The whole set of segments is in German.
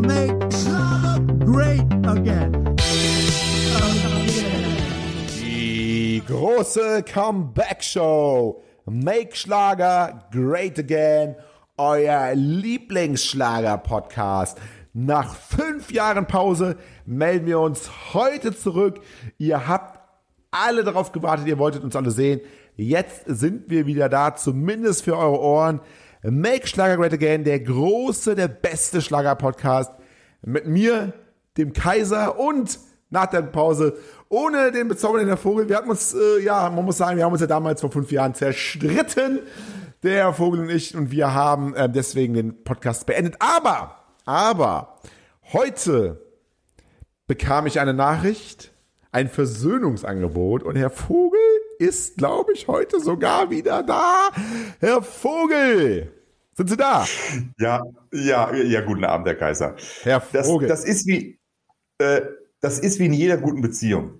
make Schlager great again. Die große Comeback-Show. Make Schlager great again. Euer Lieblingsschlager-Podcast. Nach fünf Jahren Pause melden wir uns heute zurück. Ihr habt alle darauf gewartet, ihr wolltet uns alle sehen. Jetzt sind wir wieder da, zumindest für eure Ohren. Make Schlager Great Again, der große, der beste Schlager-Podcast. Mit mir, dem Kaiser und nach der Pause ohne den bezaubernden Vogel. Wir hatten uns, äh, ja, man muss sagen, wir haben uns ja damals vor fünf Jahren zerstritten, der Herr Vogel und ich, und wir haben äh, deswegen den Podcast beendet. Aber, aber, heute bekam ich eine Nachricht, ein Versöhnungsangebot und Herr Vogel ist, glaube ich, heute sogar wieder da. Herr Vogel, sind Sie da? Ja, ja, ja, guten Abend, Herr Kaiser. Herr Das, Vogel. das ist wie, äh, das ist wie in jeder guten Beziehung.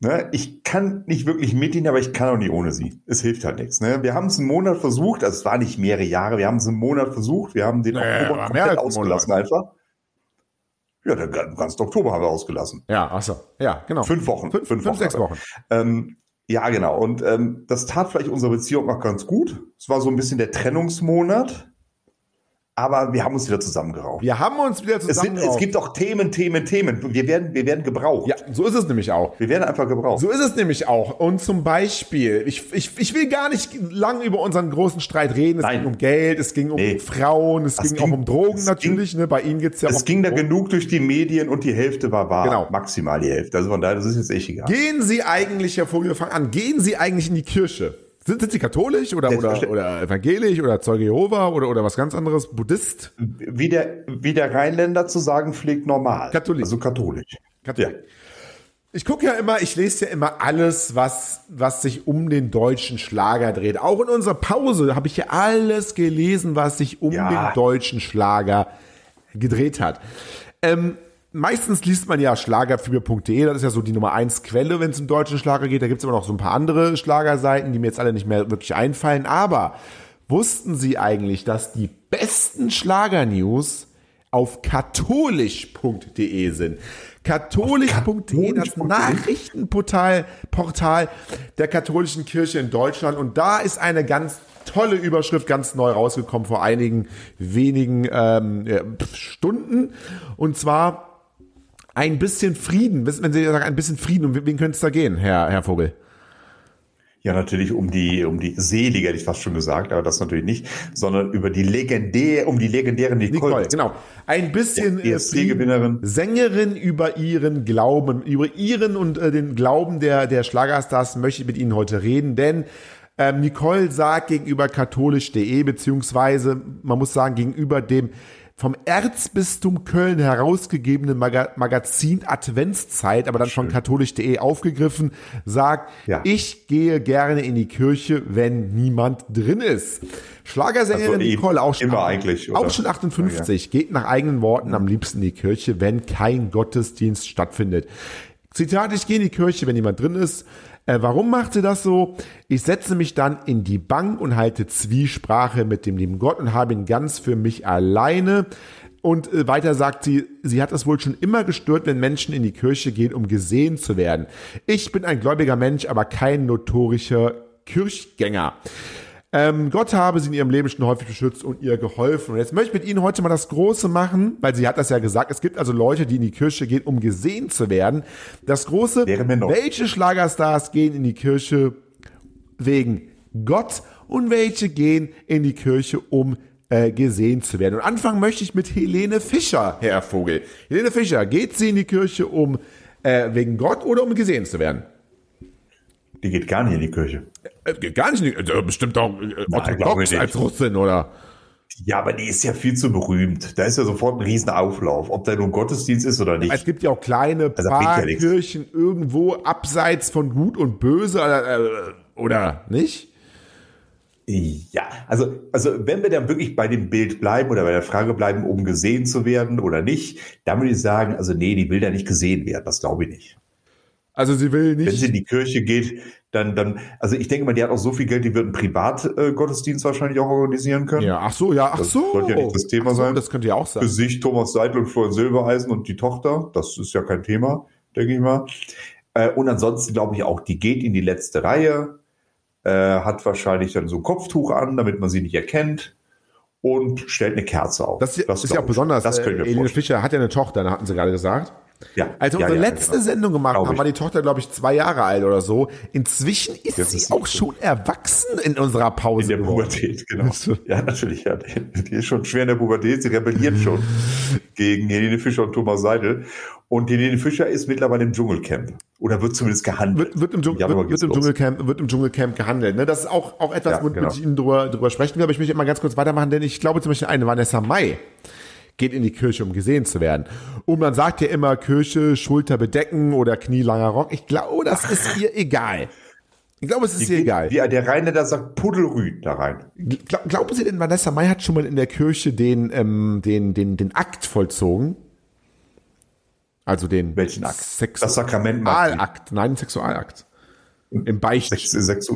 Ne? Ich kann nicht wirklich mit Ihnen, aber ich kann auch nicht ohne Sie. Es hilft halt nichts. Ne? Wir haben es einen Monat versucht, also es war nicht mehrere Jahre, wir haben es einen Monat versucht, wir haben den Naja, Oktober komplett ausgelassen einfach. Ja, den ganzen Oktober haben wir ausgelassen. ja, achso, ja, genau. Fünf Wochen. Fünf, fünf, Wochen sechs. Wochen. Ähm, ja, genau. Und ähm, das tat vielleicht unsere Beziehung auch ganz gut. Es war so ein bisschen der Trennungsmonat. Aber wir haben uns wieder zusammengerauft. Wir haben uns wieder Es, sind, es gibt auch Themen, Themen, Themen. Wir werden, wir werden gebraucht. ja, so ist es nämlich auch. Wir werden einfach gebraucht. So ist es nämlich auch. Und zum Beispiel, ich, ich, ich will gar nicht lang über unseren großen Streit reden. Es Nein. ging um Geld, es ging um Nee. Frauen, es Das ging, ging- auch um Drogen es natürlich. ne? Bei Ihnen geht's ja auch es um ging da Drogen. genug durch die Medien und die Hälfte war wahr. Genau. Maximal die Hälfte. Also von daher, das ist jetzt echt egal. Gehen Sie eigentlich, Herr Vogel, wir fangen an, gehen Sie eigentlich in die Kirche? Sind, sind Sie katholisch oder, oder, oder evangelisch oder Zeuge Jehova oder, oder was ganz anderes? Buddhist? Wie der, wie der Rheinländer zu sagen pflegt, normal. Katholik. Also katholisch. Katholik. Ich gucke ja immer, ich lese ja immer alles, was, was sich um den deutschen Schlager dreht. Auch in unserer Pause habe ich ja alles gelesen, was sich um Ja. den deutschen Schlager gedreht hat. Ähm, meistens liest man ja schlagerfieber.de, das ist ja so die Nummer eins Quelle, wenn es um deutschen Schlager geht. Da gibt es aber noch so ein paar andere Schlagerseiten, die mir jetzt alle nicht mehr wirklich einfallen. Aber wussten Sie eigentlich, dass die besten Schlager-News auf katholisch.de sind? Katholisch.de, das? Nachrichtenportal Portal der katholischen Kirche in Deutschland. Und da ist eine ganz tolle Überschrift, ganz neu rausgekommen vor einigen wenigen ähm, Stunden. Und zwar ein bisschen Frieden. Wenn Sie sagen, ein bisschen Frieden, um wen könnte es da gehen, Herr, Herr Vogel? Ja, natürlich um die, um die Selige, hätte ich fast schon gesagt, aber das natürlich nicht, sondern über die legendär, um die legendäre Nicole. Nicole, genau. Ein bisschen Ja, äh, ESC-Gewinnerin. Sängerin über ihren Glauben, über ihren und äh, den Glauben der, der Schlagerstars möchte ich mit Ihnen heute reden, denn ähm, Nicole sagt gegenüber katholisch.de, beziehungsweise man muss sagen, gegenüber dem vom Erzbistum Köln herausgegebenen Maga Magazin Adventszeit, aber dann von katholisch.de aufgegriffen, sagt, Ja. ich gehe gerne in die Kirche, wenn niemand drin ist. Schlagersängerin Also eben- Nicole, auch schon, auch schon 58, geht nach eigenen Worten am liebsten in die Kirche, wenn kein Gottesdienst stattfindet. Zitat, ich gehe in die Kirche, wenn jemand drin ist. Äh, warum macht sie das so? Ich setze mich dann in die Bank und halte Zwiesprache mit dem lieben Gott und habe ihn ganz für mich alleine. Und äh, weiter sagt sie, sie hat es wohl schon immer gestört, wenn Menschen in die Kirche gehen, um gesehen zu werden. Ich bin ein gläubiger Mensch, aber kein notorischer Kirchgänger. Ähm, Gott habe sie in ihrem Leben schon häufig beschützt und ihr geholfen. Und jetzt möchte ich mit Ihnen heute mal das Große machen, weil sie hat das ja gesagt. Es gibt also Leute, die in die Kirche gehen, um gesehen zu werden. Das Große, welche Schlagerstars gehen in die Kirche wegen Gott und welche gehen in die Kirche, um äh, gesehen zu werden. Und anfangen möchte ich mit Helene Fischer, Herr Vogel. Helene Fischer, geht sie in die Kirche, um äh, wegen Gott oder um gesehen zu werden? Die geht gar nicht in die Kirche. Äh, geht gar nicht, äh, bestimmt auch äh, Nein, orthodox nicht. als Russin, oder? Ja, aber die ist ja viel zu berühmt. Da ist ja sofort ein Riesenauflauf, ob da nun Gottesdienst ist oder nicht. Es gibt ja auch kleine Also, bringt ja irgendwo abseits von Gut und Böse, äh, oder nicht? Ja, also, also wenn wir dann wirklich bei dem Bild bleiben oder bei der Frage bleiben, um gesehen zu werden oder nicht, dann würde ich sagen, also nee, die will da nicht gesehen werden, das glaube ich nicht. Also sie will Wenn nicht. sie in die Kirche geht, dann, dann, also ich denke mal, die hat auch so viel Geld, die wird einen Privatgottesdienst wahrscheinlich auch organisieren können. Ja, ach so, ja, ach Das so. sollte ja nicht das Thema so, sein. Das könnte ja auch sein. Für sich Thomas Seidel und Florian Silbereisen und die Tochter, das ist ja kein Thema, denke ich mal. Äh, und ansonsten glaube ich auch, die geht in die letzte Reihe, äh, hat wahrscheinlich dann so ein Kopftuch an, damit man sie nicht erkennt und stellt eine Kerze auf. Das, ist ja auch besonders. Das äh, vorstellen. Fischer hat ja eine Tochter, da hatten sie gerade gesagt. Ja. Als wir ja, unsere ja, letzte genau. Sendung gemacht Glaub haben, war die Tochter, glaube ich, zwei Jahre alt oder so. Inzwischen ist Das sie ist auch schon erwachsen in unserer Pause. In der geworden. Pubertät, genau. Ja, natürlich. Ja. Die ist schon schwer in der Pubertät. Sie rebelliert schon gegen Helene Fischer und Thomas Seidel. Und Helene Fischer ist mittlerweile im Dschungelcamp. Oder wird zumindest gehandelt. Wird, wird, im, Dschung- wird, wird, im. Dschungelcamp, wird im Dschungelcamp gehandelt. Ne? Das ist auch, auch etwas, Ja, womit genau. ich Ihnen drüber, drüber sprechen will, aber ich möchte mal ganz kurz weitermachen, denn ich glaube zum Beispiel eine Vanessa Mai geht in die Kirche, um gesehen zu werden. Und man sagt ja immer Kirche, Schulter bedecken oder knielanger Rock. Ich glaube, das ist ihr egal. Ich glaube, es ist ihr egal. Wie der Reine da sagt, Puddelrüd da rein. Glaub, glauben Sie denn, Vanessa Mai hat schon mal in der Kirche den, ähm, den, den, den Akt vollzogen? Also den Welchen Akt? Sexu. Sexualakt. Nein, Sexualakt. Im Beicht. Sex, Sex,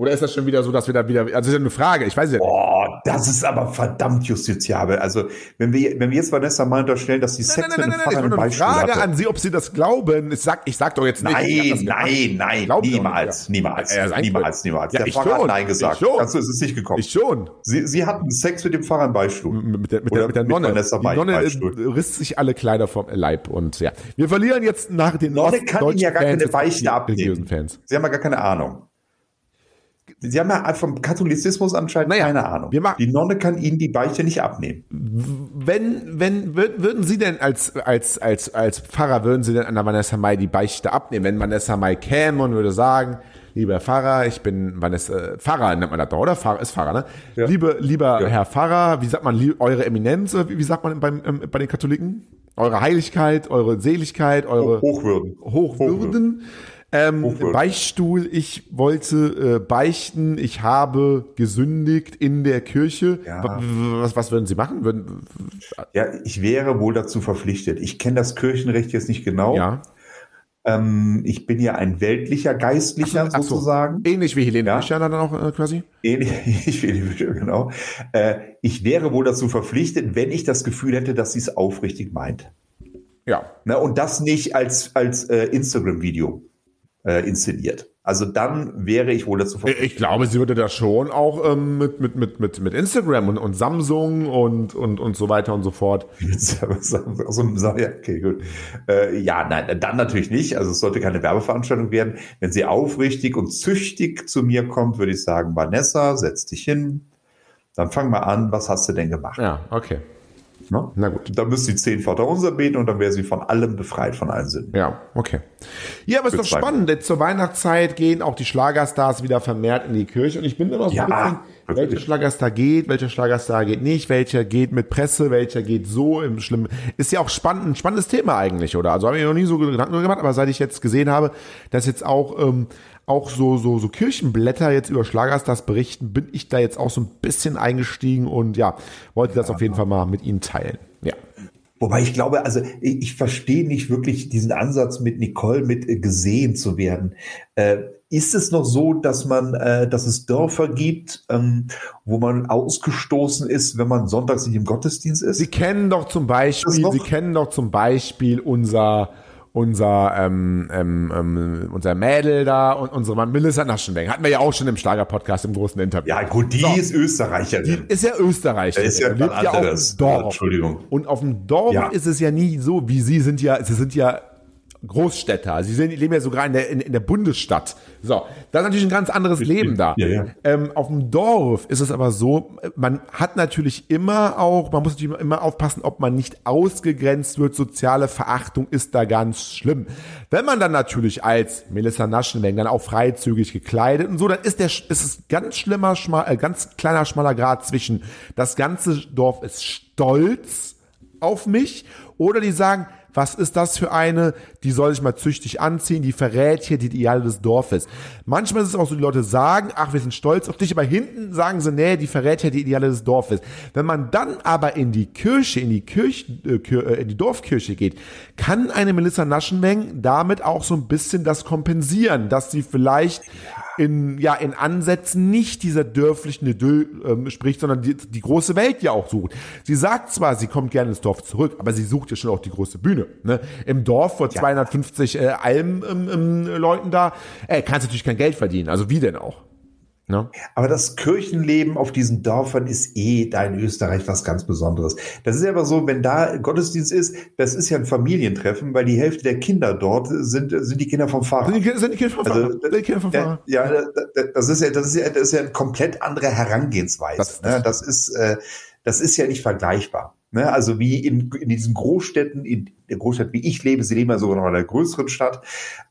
Oder ist das schon wieder so, dass wir da wieder, also das ist ja eine Frage, ich weiß ja nicht. oh, das ist aber verdammt justiziabel. Also, wenn wir, wenn wir jetzt Vanessa mal unterstellen, dass sie Sex Nein, nein, mit nein, einem nein, nein, Frage hatte. an Sie, ob Sie das glauben. Ich sag, ich sag doch jetzt nicht. Nein, nein, nein, doch niemals, ja. niemals, Ja, niemals, können. niemals. Ja, Der ich Pfarrer schon, hat Nein gesagt. ich schon. Dazu ist es nicht gekommen. Ich schon. Sie, sie hatten Sex mit dem Pfarrer im Beistuhl. Mit der, mit der, mit der mit Nonne. Vanessa Die Nonne Beistuhl. riss sich alle Kleider vom Leib und ja. Wir verlieren jetzt nach den Nonne kann Ihnen ja gar keine die abnehmen. Fans. Sie haben ja gar keine Ahnung. Sie haben ja vom Katholizismus anscheinend Naja, keine Ahnung. Die Nonne kann Ihnen die Beichte nicht abnehmen. Wenn, wenn, wür- würden Sie denn als, als, als, als Pfarrer, würden Sie denn an der Vanessa Mai die Beichte abnehmen? Wenn Vanessa Mai käme und würde sagen, lieber Pfarrer, ich bin Vanessa, Pfarrer nennt man das doch, oder? Pfarrer ist Pfarrer, ne? Ja. Liebe, lieber Ja. Herr Pfarrer, wie sagt man, eure Eminenz, wie, sagt man beim, ähm, bei den Katholiken? Eure Heiligkeit, eure Seligkeit, eure Hochwürden. Hochwürden. Ähm. Beichtstuhl, ich wollte äh, beichten, ich habe gesündigt in der Kirche. Ja. Was, was würden Sie machen? Würden, Ja, ich wäre wohl dazu verpflichtet. Ich kenne das Kirchenrecht jetzt nicht genau. ja. Ähm, ich bin ja ein weltlicher Geistlicher Ach so. sozusagen. Ähnlich wie Helene Ja. Fischer dann auch äh, quasi? Ähnlich wie die Fische, genau. Äh, ich wäre wohl dazu verpflichtet, wenn ich das Gefühl hätte, dass sie es aufrichtig meint. Ja. Ne, und das nicht als, als äh, Instagram-Video äh, inszeniert. Also dann wäre ich wohl dazu verpflichtet. Ich glaube, sie würde das schon auch ähm, mit, mit, mit, mit, mit Instagram und, und Samsung und, und, und so weiter und so fort. okay, gut. Äh, ja, nein, dann natürlich nicht. Also es sollte keine Werbeveranstaltung werden. Wenn sie aufrichtig und züchtig zu mir kommt, würde ich sagen, Vanessa, setz dich hin. Dann fang mal an, was hast du denn gemacht? Ja, okay. Ne? Na gut. Dann müsste sie zehn Vaterunser beten und dann wäre sie von allem befreit, von allen Sünden. Ja, okay. Ja, aber ist Für doch spannend. Denn zur Weihnachtszeit gehen auch die Schlagerstars wieder vermehrt in die Kirche. Und ich bin immer so Ja, ein bisschen, wirklich. welcher Schlagerstar geht, welcher Schlagerstar geht nicht, welcher geht mit Presse, welcher geht so im Schlimmen. Ist ja auch spannend, ein spannendes Thema eigentlich, oder? Also habe ich noch nie so Gedanken gemacht, aber seit ich jetzt gesehen habe, dass jetzt auch, ähm, auch so, so, so Kirchenblätter jetzt über Schlagerstars berichten, bin ich da jetzt auch so ein bisschen eingestiegen und ja, wollte das auf jeden Fall mal mit Ihnen teilen. Ja. Wobei ich glaube, also ich, ich verstehe nicht wirklich diesen Ansatz mit Nicole, mit äh, gesehen zu werden. Äh, ist es noch so, dass man, äh, dass es Dörfer gibt, ähm, wo man ausgestoßen ist, wenn man sonntags nicht im Gottesdienst ist? Sie kennen doch zum Beispiel? Sie kennen doch zum Beispiel unser unser ähm, ähm, ähm, unser Mädel da und unsere Mann Melissa Naschenweng. Hatten wir ja auch schon im Schlager-Podcast im großen Interview. ja, gut, die So. ist Österreicherin. Ist ja Österreicher. Ist ja lebt ja auf dem Dorf. Entschuldigung. Und auf dem Dorf Ja. ist es ja nie so, wie Sie sind ja, Sie sind ja Großstädter. Sie sind, leben ja sogar in der, in, in der Bundesstadt. So, das ist natürlich ein ganz anderes Leben da. Ja, ja. Ähm, auf dem Dorf ist es aber so, man hat natürlich immer auch, man muss natürlich immer aufpassen, ob man nicht ausgegrenzt wird. Soziale Verachtung ist da ganz schlimm. Wenn man dann natürlich als Melissa Naschenweng dann auch freizügig gekleidet und so, dann ist der, ist es ganz schlimmer, schmal, äh, ganz kleiner, schmaler Grad zwischen das ganze Dorf ist stolz auf mich oder die sagen, was ist das für eine, die soll sich mal züchtig anziehen, die verrät hier die Ideale des Dorfes. Manchmal ist es auch so, die Leute sagen, ach, wir sind stolz auf dich, aber hinten sagen sie, nee, die verrät ja die Ideale des Dorfes. Wenn man dann aber in die Kirche, in die Kirche, äh, äh, in die Dorfkirche geht, kann eine Melissa Naschenmeng damit auch so ein bisschen das kompensieren, dass sie vielleicht in, ja, in Ansätzen nicht dieser dörflichen Idyll ähm, spricht, sondern die, die große Welt ja auch sucht. Sie sagt zwar, sie kommt gerne ins Dorf zurück, aber sie sucht ja schon auch die große Bühne. Ne? Im Dorf vor 250 äh, Alm-Leuten da äh, kannst natürlich kein Geld verdienen. Also wie denn auch? Ne? Aber das Kirchenleben auf diesen Dörfern ist eh da in Österreich was ganz Besonderes. Das ist ja aber so, wenn da Gottesdienst ist, das ist ja ein Familientreffen, weil die Hälfte der Kinder dort sind, sind die Kinder vom Pfarrer. Sind die, sind die Kinder vom Also, Pfarrer? Sind die Kinder vom Ja, Pfarrer? ja, das ist ja, das ist ja, das ist ja eine komplett andere Herangehensweise. Das- Das, ne? das ist, äh, das ist ja nicht vergleichbar. Ne? Also wie in, in diesen Großstädten, in der Großstadt, wie ich lebe, sie leben ja sogar noch in einer größeren Stadt,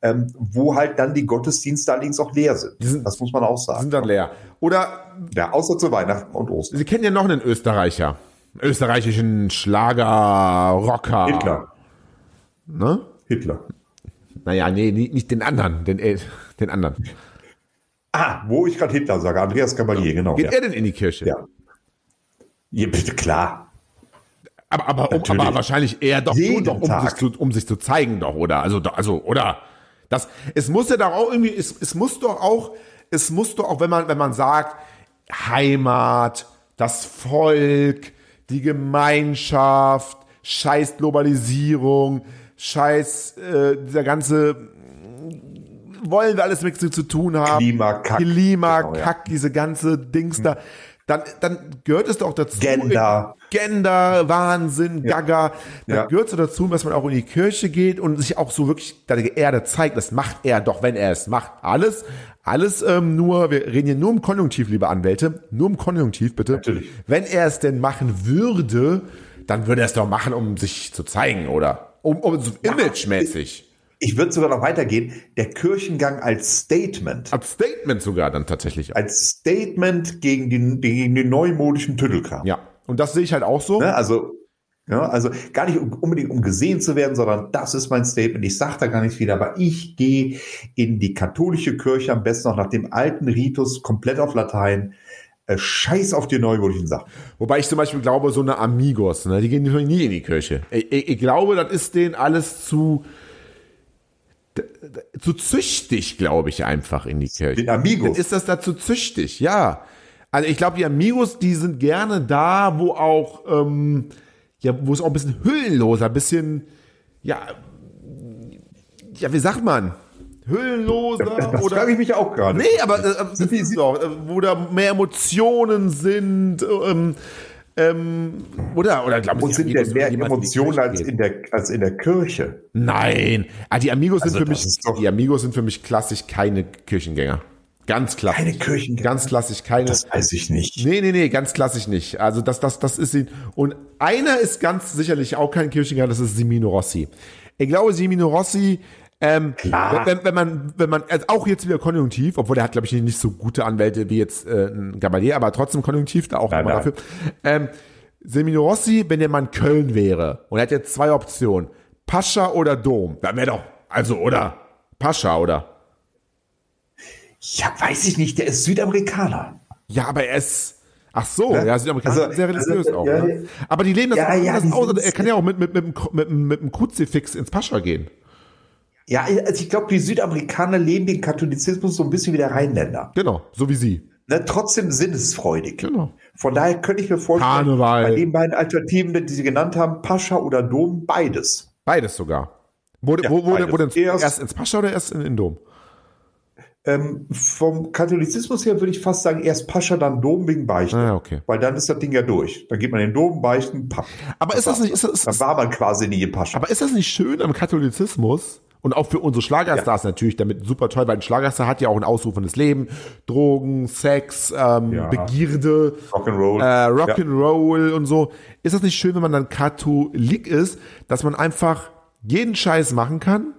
ähm, wo halt dann die Gottesdienste allerdings auch leer sind. sind- das muss man auch sagen. sind dann leer. Oder Ja, außer zu Weihnachten und Ostern. Sie kennen ja noch einen Österreicher. Österreichischen Schlager-Rocker. Hitler. Ne? Hitler. Naja, nee, nicht den anderen, den, äh, den anderen. Ah, wo ich gerade Hitler sage, Andreas Cavalier, genau. Geht Ja. er denn in die Kirche? ja. ja, bitte klar. Aber, aber, um, aber wahrscheinlich eher doch, nur doch um, sich zu, um sich zu zeigen, doch, oder? Also, also, oder? Das, es muss ja doch auch irgendwie, es, es muss doch auch, es muss doch auch, wenn man, wenn man sagt, Heimat, das Volk, die Gemeinschaft, scheiß Globalisierung, scheiß, äh, dieser ganze, wollen wir alles mit zu tun haben. Klimakack. Klimakack, Genau, ja. diese ganze Dings da. Dann, dann gehört es doch dazu. Gender. Gender, Wahnsinn, Gaga. Dann Ja. gehört so dazu, dass man auch in die Kirche geht und sich auch so wirklich der Erde zeigt. Das macht er doch, wenn er es macht. Alles, alles ähm, nur, wir reden hier nur im Konjunktiv, liebe Anwälte. Nur im Konjunktiv, bitte. Natürlich. Wenn er es denn machen würde, dann würde er es doch machen, um sich zu zeigen, oder? Um, um so imagemäßig. Ich würde sogar noch weitergehen. Der Kirchengang als Statement. Als Statement sogar dann tatsächlich. Als Statement gegen den, gegen den neumodischen Tüddelkram. Ja. Und das sehe ich halt auch so. Ne? Also, ja, also gar nicht unbedingt um gesehen zu werden, sondern das ist mein Statement. Ich sage da gar nicht viel, aber ich gehe in die katholische Kirche am besten noch nach dem alten Ritus komplett auf Latein. Äh, Scheiß auf die neumodischen Sachen. Wobei ich zum Beispiel glaube, so eine Amigos, ne, die gehen natürlich nie in die Kirche. Ich, ich, ich glaube, das ist denen alles zu, zu züchtig, glaube ich, einfach in die Kirche. Den Amigos. Ist das da zu züchtig? Ja. Also ich glaube, die Amigos, die sind gerne da, wo auch, ähm, ja, wo es auch ein bisschen hüllenloser, ein bisschen, ja, ja, wie sagt man? Hüllenloser Das oder frage ich mich auch gerade. Nee, aber äh, das ist doch, äh, wo da mehr Emotionen sind, ähm, ähm, oder, oder glauben Und Sie, sind denn mehr Emotionen als in, der, als in der Kirche? Nein. Ah, die Amigos Also sind für mich, die Amigos sind für mich klassisch keine Kirchengänger. Ganz klassisch. Keine Kirchengänger? Ganz klassisch keine. Das weiß ich nicht. Nee, nee, nee, ganz klassisch nicht. Also das, das, das ist ihn. Und einer ist ganz sicherlich auch kein Kirchengänger, das ist Simino Rossi. Ich glaube, Simino Rossi, ähm, Klar. wenn, wenn man, wenn man, also auch jetzt wieder konjunktiv, obwohl er hat, glaube ich, nicht so gute Anwälte wie jetzt äh, ein Gabalier, aber trotzdem konjunktiv, da auch Nein, nein. dafür. Ähm, Semino Rossi, wenn der Mann Köln wäre und er hat jetzt zwei Optionen, Pascha oder Dom, dann wäre doch, also, oder? Pascha, oder? Ja, weiß ich nicht. Der ist Südamerikaner. Ja, aber er ist. Ach so, Ne? ja, Südamerikaner Also- sehr religiös also, auch. ja, ne? Aber die leben das Ja, auch ja, aus. Er kann ja auch mit, mit, mit, mit, mit dem Kruzifix ins Pascha gehen. Ja, also ich glaube, die Südamerikaner leben den Katholizismus so ein bisschen wie der Rheinländer. Genau, so wie sie. Ne, trotzdem sinnesfreudig. Genau. Von daher könnte ich mir vorstellen, Karneval. bei den beiden Alternativen, die Sie genannt haben, Pascha oder Dom, beides. Beides sogar. Wurde, Ja, wo, wurde, wurde ins, Erst- erst, ins Pascha oder erst in den Dom? Ähm, vom Katholizismus her würde ich fast sagen, erst Pascha, dann Dom wegen Beichten. Ah, okay. Weil dann ist das Ding ja durch. Dann geht man in den Dom, Beichten, papp. Aber ist das nicht, ist das, Dann war man quasi nie in Pascha. aber ist das nicht schön am Katholizismus? Und auch für unsere Schlagerstars natürlich, damit super toll, weil ein Schlagerstar hat ja auch ein ausrufendes Leben. Drogen, Sex, ähm, Ja. Begierde, Rock'n'Roll. äh, Rock'n'Roll und so. Ist das nicht schön, wenn man dann Katholik ist, dass man einfach jeden Scheiß machen kann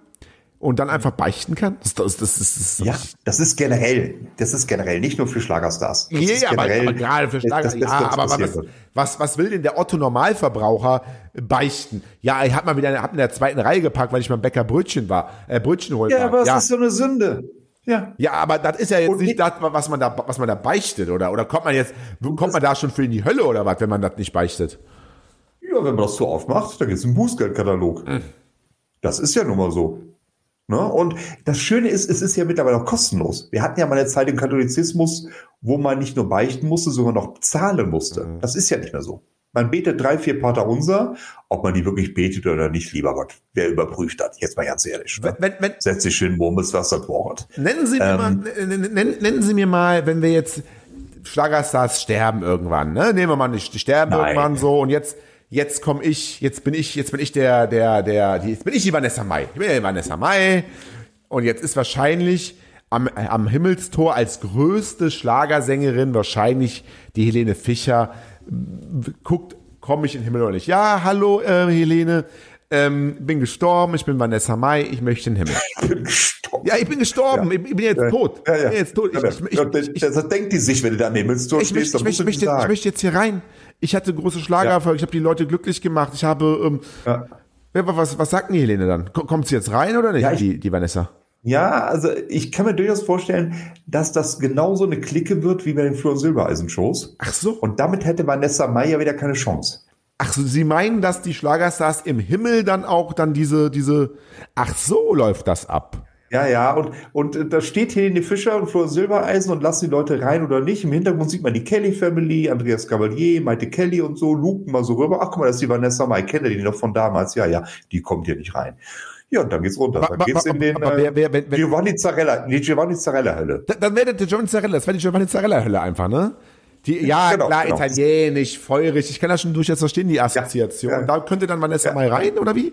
und dann einfach beichten kann? Das, das, das, das, Ja, das ist generell, das ist generell nicht nur für Schlagerstars. Das Ja, ja, aber, generell aber gerade für Schlager, das Beste, ja, was aber was, was, was will denn der Otto Normalverbraucher beichten? Ja, ich hab mal wieder hab in der zweiten Reihe gepackt, weil ich beim Bäcker Brötchen war, äh, Brötchen holen Ja, war. aber es ja. ist so eine Sünde. Ja. ja, aber das ist ja jetzt Und nicht ich- das, was man da, was man da beichtet, oder? Oder kommt man jetzt, kommt man da schon für in die Hölle oder was, wenn man das nicht beichtet? Ja, wenn man das so aufmacht, dann gibt es einen Bußgeldkatalog. Hm. Das ist ja nun mal so. Ne? Und das Schöne ist, es ist ja mittlerweile auch kostenlos. Wir hatten ja mal eine Zeit im Katholizismus, wo man nicht nur beichten musste, sondern auch zahlen musste. Hm. Das ist ja nicht mehr so. Man betet drei, vier Pater unser, ob man die wirklich betet oder nicht, lieber Gott. Wer überprüft das? Jetzt mal ganz ehrlich. Ne? Wenn, wenn, Setz dich hin, murmelst was das Wort. Nennen Sie, mir Ähm. mal, n- n- nennen Sie mir mal, wenn wir jetzt Schlagerstars sterben irgendwann, ne? Nehmen wir mal nicht, die sterben Nein. irgendwann so und jetzt jetzt komme ich, jetzt bin ich, jetzt bin ich der der der die, jetzt bin ich die Vanessa Mai. Ich bin ja die Vanessa Mai und jetzt ist wahrscheinlich am, äh, am Himmelstor als größte Schlagersängerin wahrscheinlich die Helene Fischer guckt, komme ich in den Himmel oder nicht? Ja, hallo äh, Helene, ähm, bin gestorben, ich bin Vanessa Mai, ich möchte in den Himmel. Ich bin gestorben. Ja, ich bin gestorben, ich, ich bin jetzt tot. Ja, Ich ja. bin jetzt tot. Ich, Ja, ich, ich, ja, ich, ich, das, denkt die sich, wenn du da am Himmelstor ich, stehst, ich, ich, nicht möchte, ich möchte jetzt hier rein. Ich hatte große Schlagererfolg, ich habe die Leute glücklich gemacht. Ich habe, ähm, Ja. ja, was, was sagt denn die Helene dann? Ko- Kommt sie jetzt rein oder nicht, Ja, ich- die, die Vanessa? Ja, also ich kann mir durchaus vorstellen, dass das genauso eine Clique wird wie bei den Flur- und Silbereisen-Shows. Ach so. Und damit hätte Vanessa Mai ja wieder keine Chance. Ach so, Sie meinen, dass die Schlagerstars im Himmel dann auch dann diese, diese, ach so läuft das ab. Ja, ja, und, und äh, da steht Helene Fischer und Flor Silbereisen und lassen die Leute rein oder nicht. Im Hintergrund sieht man die Kelly Family, Andreas Cavalier, Maite Kelly und so, lupen mal so rüber. Ach, guck mal, das ist die Vanessa Mai, kenne die noch von damals. Ja, ja, die kommt hier nicht rein. Ja, und dann geht's runter. Dann geht's in den aber wer- wer- wenn- wenn- Giovanni Zarella, die Giovanni Zarella-Hölle. Da- Dann wäre der Giovanni Zarella, das wäre die Giovanni Zarella-Hölle einfach, ne? Die, ja, Genau, klar, genau. italienisch, feurig. Ich kann das schon durchaus verstehen, die Assoziation. Ja, ja. Da könnte dann Vanessa Ja. mal rein, oder wie?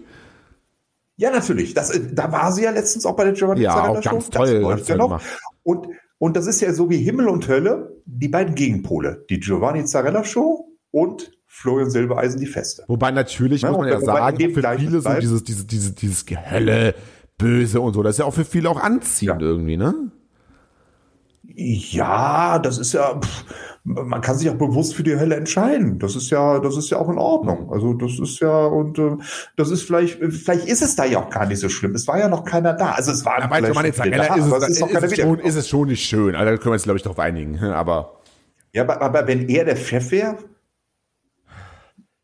Ja, natürlich. Das, äh, da war sie ja letztens auch bei der Giovanni Ja, Zarella auch ganz Show. toll, Das ganz läuft ja toll noch. gemacht. Und, und das ist ja so wie Himmel und Hölle, die beiden Gegenpole. Die Giovanni Zarella Show und Florian Silbereisen, die Feste. Wobei natürlich, Ja, muss man ja sagen, für viele so dieses, dieses, dieses, dieses Gehölle, Böse und so, das ist ja auch für viele auch anziehend Ja. irgendwie, ne? Ja, das ist ja, pff, man kann sich auch bewusst für die Hölle entscheiden. Das ist ja, das ist ja auch in Ordnung. Also das ist ja, und äh, das ist vielleicht, vielleicht ist es da ja auch gar nicht so schlimm. Es war ja noch keiner da. Also es war Ja, schon viele Zarella da, ist, es, ist, keiner es schon, ist es schon nicht schön. Also da können wir uns, glaube ich, darauf einigen. Aber Ja, aber, aber wenn er der Chef wäre,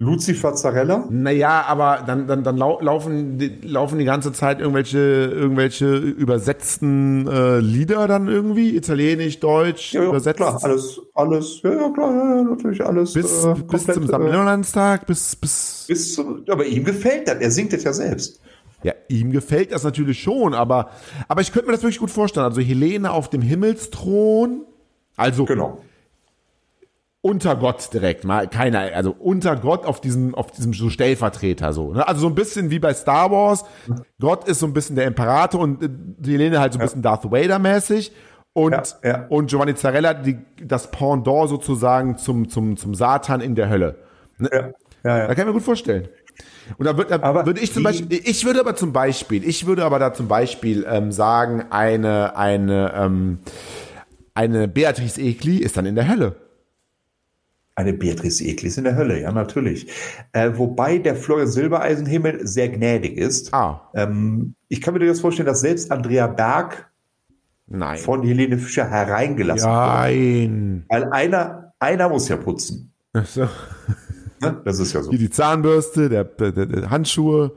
Lucifer Zarella, naja, aber dann, dann, dann lau laufen, die, laufen die ganze Zeit irgendwelche, irgendwelche übersetzten äh, Lieder dann irgendwie, italienisch, deutsch, ja, ja, übersetzt. klar, alles, alles, ja, ja, klar, ja, natürlich alles. bis, äh, bis zum äh, Sammellandstag, bis, bis bis zum, aber ihm gefällt das, er singt es ja selbst. Ja, ihm gefällt das natürlich schon, aber, aber ich könnte mir das wirklich gut vorstellen. Also Helene auf dem Himmelsthron, also Genau. Unter Gott direkt, mal keiner, also unter Gott auf diesem, auf diesem so Stellvertreter so. Ne? Also so ein bisschen wie bei Star Wars. Gott ist so ein bisschen der Imperator und äh, die Helene halt so ein bisschen Darth Vader mäßig. Und, Ja, ja. und Giovanni Zarella, die, das Pendant sozusagen zum, zum, zum Satan in der Hölle. Ja, ja, Da ja. kann ich mir gut vorstellen. Und da, würd, da würde ich zum Beispiel, ich würde aber zum Beispiel, ich würde aber da zum Beispiel ähm, sagen, eine, eine, ähm, eine Beatrice Egli ist dann in der Hölle. Eine Beatrice Egli ist in der Hölle, ja, natürlich. Äh, wobei der Florian Silbereisenhimmel sehr gnädig ist. Ah, Ähm, ich kann mir durchaus vorstellen, dass selbst Andrea Berg nein. von Helene Fischer hereingelassen wird. Nein. Weil einer, einer muss ja putzen. So. Ne? Das ist ja so. Hier die Zahnbürste, der, der, der Handschuhe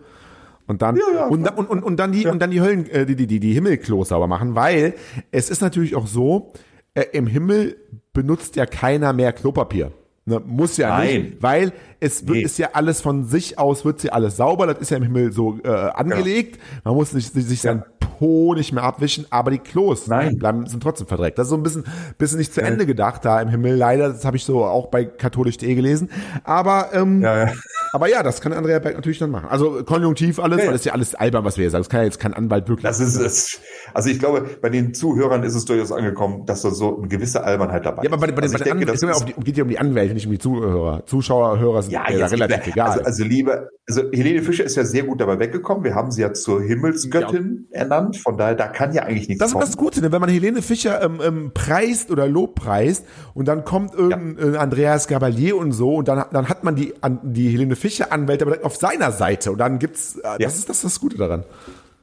und dann Ja, ja. und, dann- und, und, und dann die und dann die Höllen äh, die die die, die Himmelklos sauber machen, weil es ist natürlich auch so, äh, im Himmel benutzt ja keiner mehr Klopapier. Ne, muss ja Nein. nicht, weil es wird, Nee. ist ja alles von sich aus, wird ja alles sauber, das ist ja im Himmel so äh, angelegt. Man muss nicht, sich, sich sein Po nicht mehr abwischen, aber die Klos Nein. bleiben, sind trotzdem verdreckt. Das ist so ein bisschen, bisschen nicht zu Ende gedacht da im Himmel, leider, das habe ich so auch bei katholisch.de gelesen. Aber, ähm, Ja, ja. Aber ja, das kann Andrea Berg natürlich dann machen. Also konjunktiv alles, Ja, ja. weil das ist ja alles albern, was wir hier sagen. Das kann ja jetzt kein Anwalt wirklich. Das ist es. Also ich glaube, bei den Zuhörern ist es durchaus angekommen, dass da so eine gewisse Albernheit dabei ja, aber bei, bei, den- also bei den denke, Anwälten, das es ja ist, geht ja um die Anwälte, nicht um die Zuhörer. Zuschauer, Hörer sind ja, ja, relativ egal. also, also lieber, also Helene Fischer ist ja sehr gut dabei weggekommen. Wir haben sie ja zur Himmelsgöttin ernannt. Von daher, da kann ja eigentlich nichts Das ist das Gute, ne? wenn man Helene Fischer ähm, ähm, preist oder lobpreist und dann kommt irgendein äh, Andreas Gabalier und so und dann, dann hat man die, an, die Helene Fischer Anwälte aber auf seiner Seite und dann gibt's, äh, Ja. das ist das, das Gute daran.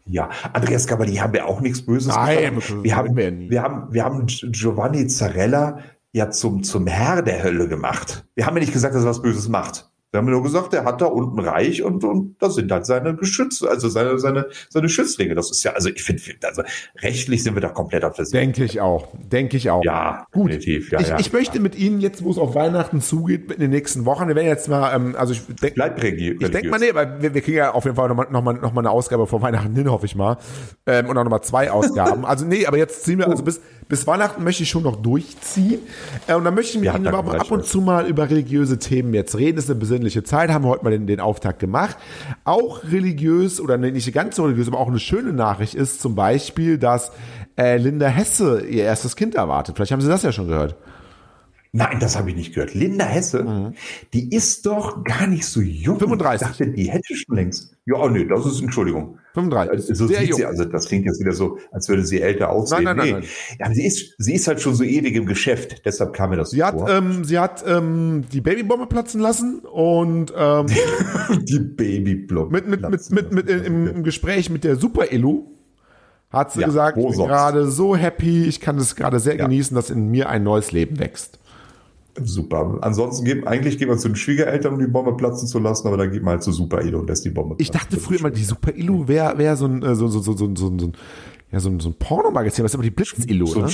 Ja, Andreas Gabalier haben wir auch nichts Böses Nein, gesagt. das Wir haben, wir ja haben, wir haben Gi- Giovanni Zarella ja zum, zum Herr der Hölle gemacht. Wir haben ja nicht gesagt, dass er was Böses macht. Wir haben nur gesagt, er hat da unten Reich und, und das sind halt seine Geschütze, also seine, seine, seine Schützlinge. Das ist ja, also ich finde, also rechtlich sind wir da komplett auf der Seite. Denke ich auch. Denke ich auch. Ja, Gut. definitiv. Ja, ich, ja. ich möchte mit Ihnen jetzt, wo es auf Weihnachten zugeht, in den nächsten Wochen, wir werden jetzt mal, ähm, also ich denke, Bleib ich denke mal, nee, weil wir, wir kriegen ja auf jeden Fall nochmal noch mal, noch mal eine Ausgabe vor Weihnachten hin, hoffe ich mal. Ähm, und auch nochmal zwei Ausgaben. also nee, aber jetzt ziehen wir, also bis, bis Weihnachten möchte ich schon noch durchziehen. Äh, und dann möchte ich mit Ja, Ihnen aber ab und zu mal über religiöse Themen jetzt reden. Das ist eine besinnliche Zeit, haben wir heute mal den, den Auftakt gemacht. Auch religiös oder nicht ganz so religiös, aber auch eine schöne Nachricht ist zum Beispiel, dass äh, Linda Hesse ihr erstes Kind erwartet. Vielleicht haben Sie das ja schon gehört. Nein, das habe ich nicht gehört. Linda Hesse, die ist doch gar nicht so jung. 35. Ich dachte, die hätte schon längst. Ja, oh, nee, das ist Entschuldigung. 35. Also, so sieht jung. sie, also das klingt jetzt wieder so, als würde sie älter aussehen. Nein, nein, nee. nein, Ja, sie ist, sie ist halt schon so ewig im Geschäft. Deshalb kam mir das Sie hat, vor. ähm, sie hat ähm, die Babybombe platzen lassen und ähm, die Babyblock. mit, mit, mit, mit, mit im, im Gespräch mit der Super Elu hat sie Ja, gesagt, ich bin gerade so happy, ich kann es gerade sehr Ja. genießen, dass in mir ein neues Leben wächst. Super. Ansonsten geht, eigentlich geht man zu den Schwiegereltern, um die Bombe platzen zu lassen, aber dann geht man halt zu Super Elo und lässt die Bombe Ich platzen. dachte früher immer, die Super Elu wäre wär so ein äh, so, so, so, so, so, so, ja, so, ein- so ein Pornomagazin, was ist aber die Blitz-Elu, so ne?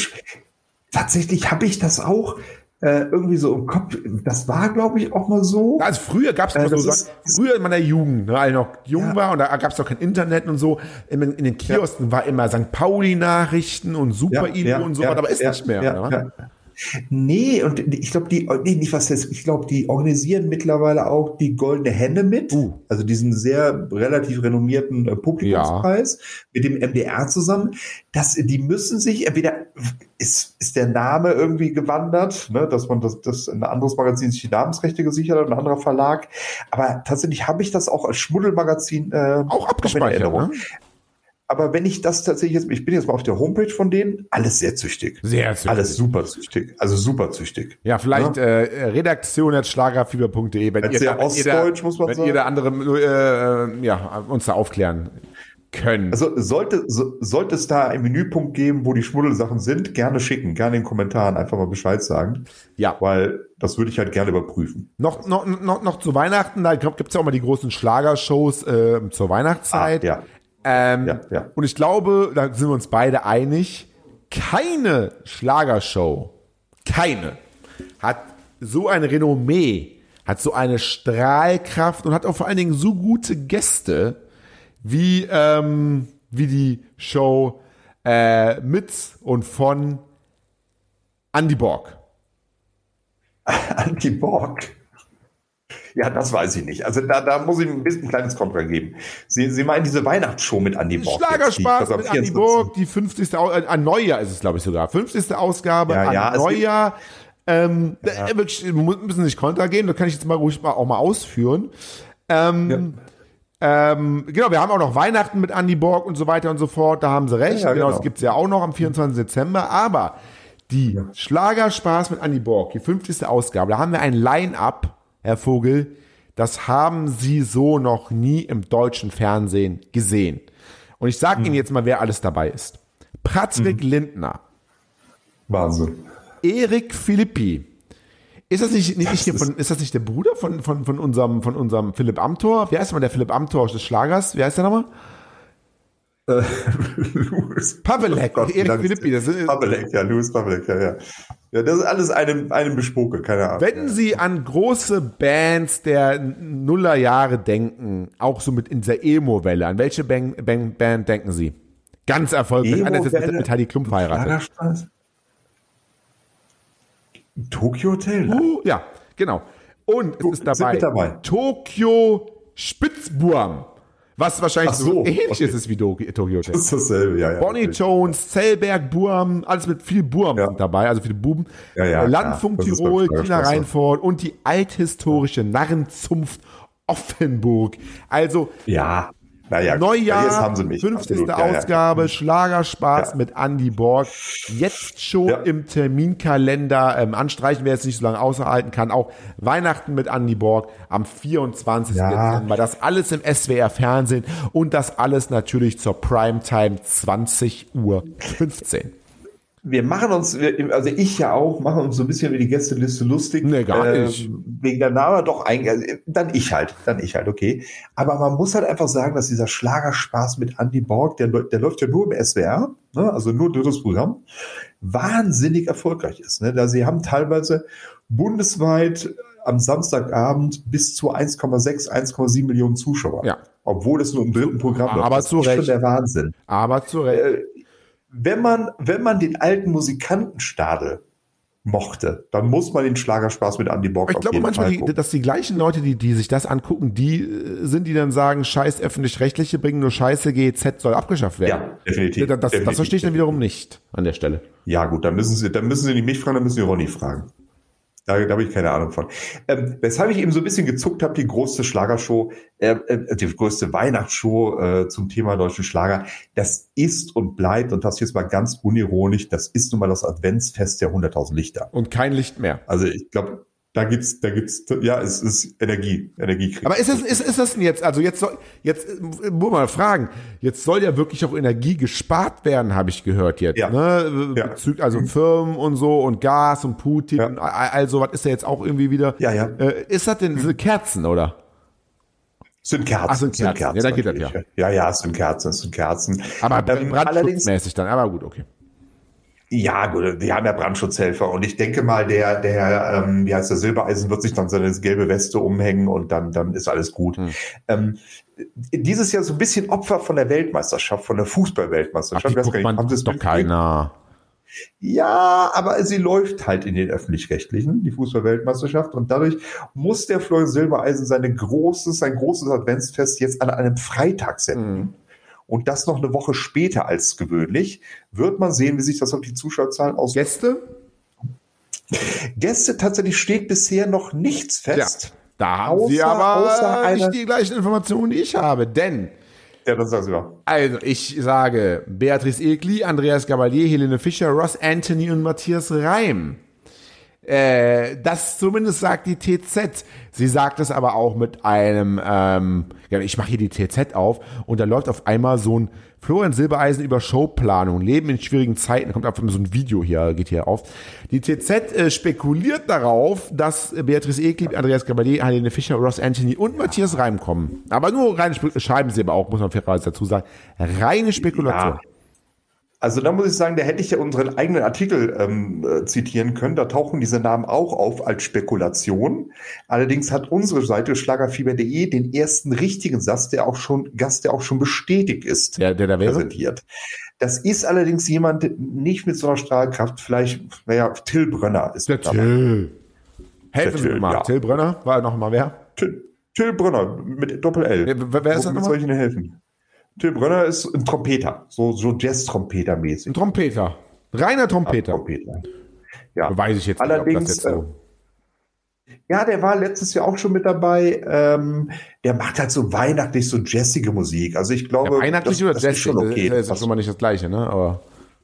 Tatsächlich habe ich das auch äh, irgendwie so im Kopf. Das war, glaube ich, auch mal so. Also früher gab es Äh, so, ist- früher in meiner Jugend, ne, als ich noch jung Ja. war und da gab es noch kein Internet und so. In, in den Kiosken war immer St. Pauli-Nachrichten und Super Elu und so, ja, aber ist ja, nicht mehr. Ja, ne? ja. Nee, und ich glaube, die, nee, nicht was jetzt, ich glaube, die organisieren mittlerweile auch die Goldene Henne mit. Uh. Also diesen sehr relativ renommierten äh, Publikumspreis mit dem MDR zusammen. Das, die müssen sich, entweder ist, ist der Name irgendwie gewandert, ne, dass man das, das ein anderes Magazin sich die Namensrechte gesichert hat, ein anderer Verlag. Aber tatsächlich habe ich das auch als Schmuddelmagazin äh, Auch abgespeichert, ne? Aber wenn ich das tatsächlich jetzt, ich bin jetzt mal auf der Homepage von denen, alles sehr züchtig. Sehr züchtig. Alles super züchtig. Also super züchtig. Ja, vielleicht äh, redaktion.schlagerfieber.de, wenn, ihr da, wenn, ihr da, muss man wenn sagen. ihr da andere äh, ja, uns da aufklären können. Also sollte, so, sollte es da einen Menüpunkt geben, wo die Schmuddelsachen sind, gerne schicken, gerne in den Kommentaren einfach mal Bescheid sagen. ja. Weil das würde ich halt gerne überprüfen. Noch, noch, noch, noch zu Weihnachten, da gibt es ja auch mal die großen Schlagershows äh, zur Weihnachtszeit. Ah, ja. Ähm, Ja, ja. Und ich glaube, da sind wir uns beide einig, keine Schlagershow, keine, hat so ein Renommee, hat so eine Strahlkraft und hat auch vor allen Dingen so gute Gäste wie, ähm, wie die Show äh, mit und von Andy Borg. Anti Borg. Ja, das weiß ich nicht. Also da, da muss ich ein bisschen ein kleines Kontra geben. Sie, Sie meinen diese Weihnachtsshow mit Andy Borg? Schlagerspaß mit Andy 24. Borg, die 50. Au- äh, an Neujahr ist es, glaube ich, sogar. 50. Ausgabe Ja, an ja, es Neujahr. Ähm, äh, wirklich, wir müssen nicht konter gehen, da kann ich jetzt mal ruhig mal auch mal ausführen. Ähm, ähm, genau, wir haben auch noch Weihnachten mit Andy Borg und so weiter und so fort, da haben sie recht. Ja, ja, genau, genau. das gibt's ja auch noch am 24. Dezember, aber die Schlagerspaß mit Andy Borg, die 50. Ausgabe, da haben wir ein Line-Up, Herr Vogel, das haben Sie so noch nie im deutschen Fernsehen gesehen. Und ich sage Ihnen jetzt mal, wer alles dabei ist. Patrick Lindner, Wahnsinn. Erik Philippi. Ist das nicht, nicht, Das hier von, ist das nicht der Bruder von, von, von unserem, von unserem Philipp Amthor? Wie heißt mal der Philipp Amthor des Schlagers? Wie heißt der nochmal? Louis Pavelek, Oh Gott, Erik Philippi. Das ist, Pavelek, ja, Louis Pavelek, ja, ja. Ja, das ist alles einem, einem Bespucke, keine Ahnung. wenn Sie an große Bands der Nullerjahre denken, auch so mit in dieser Emo-Welle, an welche Band, Band, Band denken Sie? Ganz erfolgreich. Einer ist mit, mit Heidi Klum verheiratet. Tokyo Hotel? Uh, ja, genau. Und es ist dabei, dabei. Tokyo Spitzburm, was wahrscheinlich Ach so, so, ähnlich okay. ist wie Tokyo Hotel. Das ist dasselbe, ja, ja. Bonnie natürlich. Jones, Zellberg, Burm, alles mit viel Burm Ja. sind dabei, also viele Buben. Ja, ja. Landfunk Tirol, Tina. Reinfort und die althistorische Narrenzunft Offenburg. Also Ja, naja, Neujahr, jetzt haben sie mich. 50. Absolut, ja, ja. Ausgabe, Schlagerspaß Ja. mit Andy Borg. Jetzt schon Ja. im Terminkalender ähm, anstreichen, wer es nicht so lange aushalten kann. Auch Weihnachten mit Andy Borg am 24. Ja. Dezember. Das alles im SWR Fernsehen und das alles natürlich zur Primetime 20 Uhr 15. Wir machen uns, also ich ja auch, machen uns so ein bisschen über die Gästeliste lustig. Nee, gar Äh, nicht. wegen der Name doch eigentlich, also, dann ich halt, dann ich halt, okay. Aber man muss halt einfach sagen, dass dieser Schlagerspaß mit Andy Borg, der, der läuft ja nur im SWR, ne, also nur drittes Programm, wahnsinnig erfolgreich ist. Ne? Da sie haben teilweise bundesweit am Samstagabend bis zu 1,6, 1,7 Millionen Zuschauer. Ja. Obwohl es nur im dritten Programm läuft. Aber das zu ist schon Recht. der Wahnsinn Aber zu Recht. Wenn man, wenn man den alten Musikantenstadel mochte, dann muss man den Schlagerspaß mit Andy Borg Ich glaube manchmal, die, dass die gleichen Leute, die, die sich das angucken, die äh, sind, die dann sagen, scheiß öffentlich-rechtliche bringen nur Scheiße, GEZ soll abgeschafft werden. Ja, definitiv. Das, das, das Definitiv. verstehe ich dann wiederum nicht an der Stelle. Ja, gut, dann müssen Sie, dann müssen Sie nicht mich fragen, dann müssen Sie Ronny fragen. Da, da habe ich keine Ahnung von. Ähm, weshalb ich eben so ein bisschen gezuckt habe, die größte Schlagershow, äh, die größte Weihnachtsshow äh, zum Thema deutschen Schlager, das ist und bleibt, und das jetzt mal ganz unironisch, das ist nun mal das Adventsfest der 100.000 Lichter. Und kein Licht mehr. Also ich glaube, da gibt's, da gibt's, ja, es ist Energie, Energiekrieg. Aber ist das, ist, ist das denn jetzt, also jetzt soll, jetzt äh, muss man mal fragen, jetzt soll ja wirklich auch Energie gespart werden, habe ich gehört jetzt. Ja. Ne? Ja. Bezüglich, also Firmen und so und Gas und Putin Ja. und all- also was ist ja jetzt auch irgendwie wieder. Ja, ja. Äh, ist das denn diese Kerzen, oder? sind Kerzen. Ach, sind Kerzen. Ja, da geht das natürlich. Ja, ja, es sind Kerzen, es sind Kerzen. Aber Ähm, brandschutzmäßig dann, aber gut, okay. Ja, gut, wir haben ja Brandschutzhelfer und ich denke mal, der, der, ähm, wie heißt der Silbereisen wird sich dann seine gelbe Weste umhängen und dann, dann ist alles gut. Hm. Ähm, dieses Jahr so ein bisschen Opfer von der Weltmeisterschaft, von der Fußball-Weltmeisterschaft. die Ich weiß guckt gar nicht, man haben es doch keiner. Ja, aber sie läuft halt in den öffentlich-rechtlichen, die Fußball-Weltmeisterschaft. Und dadurch muss der Florian Silbereisen seine großes, sein großes Adventsfest jetzt an einem Freitag senden. Und das noch eine Woche später als gewöhnlich. Wird man sehen, wie sich das auf die Zuschauerzahlen aus. Gäste? Gäste tatsächlich steht bisher noch nichts fest. Da haben Sie Außer- aber außer eine- nicht die gleichen Informationen, die ich habe, denn Ja, dann sagen Sie mal. Also, ich sage Beatrice Egli, Andreas Gabalier, Helene Fischer, Ross Anthony und Matthias Reim. Äh, das zumindest sagt die TZ. Sie sagt es aber auch mit einem, ähm, ja, ich mache hier die TZ auf und da läuft auf einmal so ein Florian Silbereisen über Showplanung, Leben in schwierigen Zeiten, kommt einfach mal so ein Video hier, geht hier auf. Die TZ äh, spekuliert darauf, dass Beatrice Egli, Andreas Gabalier, Helene Fischer, Ross Anthony und Matthias Reim kommen. Aber nur reine Spe schreiben sie aber auch, muss man fairerweise dazu sagen. Reine Spekulation. Ja. Also da muss ich sagen, da hätte ich ja unseren eigenen Artikel ähm, äh, zitieren können. Da tauchen diese Namen auch auf als Spekulation. Allerdings hat unsere Seite schlagerfieber.de den ersten richtigen Satz, der auch schon Gast, der auch schon bestätigt ist, Der, der da wäre? präsentiert. Das ist allerdings jemand nicht mit so einer Strahlkraft. Vielleicht, naja, Till Brönner ist Der. Till. Helfen Sie Till, mir mal. ja. Till Brönner war noch mal wer? Till, Till Brönner mit Doppel-L. Wer- wer- wer ist das Womit nochmal? soll ich Ihnen helfen? Till Brönner ist ein Trompeter, so, so Jazz-Trompeter-mäßig. Ein Trompeter. Reiner Trompeter. Trompeter. Ja. Weiß ich jetzt Allerdings, nicht, jetzt so. Ja, der war letztes Jahr auch schon mit dabei. Ähm, der macht halt so weihnachtlich so jazzige Musik. Also ich glaube, Ja, weihnachtlich das, oder das Jazz? ist schon okay. Das ist Das, schon mal nicht das Gleiche, ne? Aber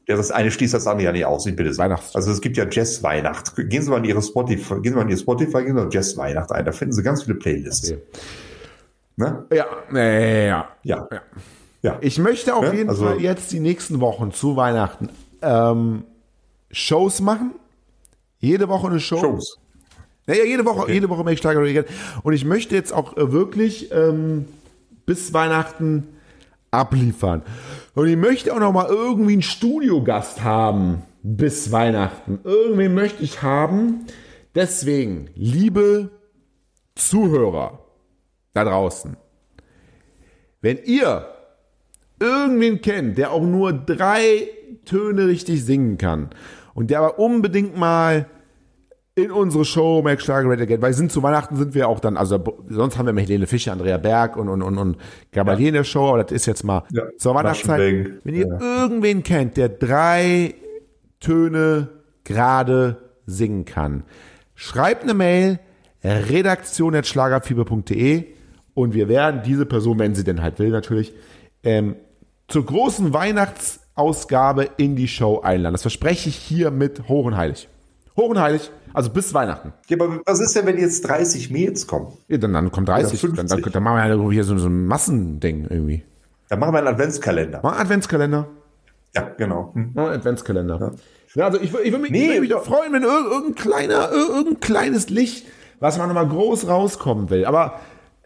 ja, das eine schließt das andere ja nicht aus. Ich bitte. Weihnachts- Also es gibt ja Jazz-Weihnacht. Gehen Sie mal in Ihre Spotify, gehen Sie mal in Ihr Spotify, gehen Sie mal Jazz-Weihnacht ein. Da finden Sie ganz viele Playlists. Okay. Ne? ja, nee, ja. Ja. Ja. ja. Ich möchte auf Ja, jeden also- Fall jetzt die nächsten Wochen zu Weihnachten ähm, Shows machen. Jede Woche eine Show. Shows. Naja, jede Woche, jede Woche möchte ich Schlager reagieren. Und ich möchte jetzt auch äh, wirklich ähm, bis Weihnachten abliefern. Und ich möchte auch noch mal irgendwie einen Studiogast haben bis Weihnachten. Irgendwie möchte ich haben. Deswegen, liebe Zuhörer da draußen, wenn ihr irgendwen kennt, der auch nur drei Töne richtig singen kann und der aber unbedingt mal in unsere Show Make Schlager Great Again, weil sind zu Weihnachten sind wir auch dann, also sonst haben wir Helene Fischer, Andrea Berg und, und, und, und Gabalier in der Show, aber das ist jetzt mal Ja. zur Weihnachtszeit. Wenn ihr irgendwen kennt, der drei Töne gerade singen kann, schreibt eine Mail, redaktion.schlagerfieber.de und wir werden diese Person, wenn sie denn halt will natürlich, ähm, zur großen Weihnachtsausgabe in die Show einladen. Das verspreche ich hier mit hoch und heilig. Hoch und heilig, also bis Weihnachten. Ja, aber was ist denn, wenn jetzt 30 Mails kommen? Ja, dann, dann kommt 30, Oder dann, dann, 50. dann machen wir ja hier so, so ein Massending irgendwie. Dann machen wir einen Adventskalender. Mal einen Adventskalender. Ja, genau. Hm. Mal einen Adventskalender. Ja. also ich, ich würde mich, Nee. würd mich doch freuen, wenn ir- irgendein kleiner, ir- irgendein kleines Licht, was man nochmal groß rauskommen will. Aber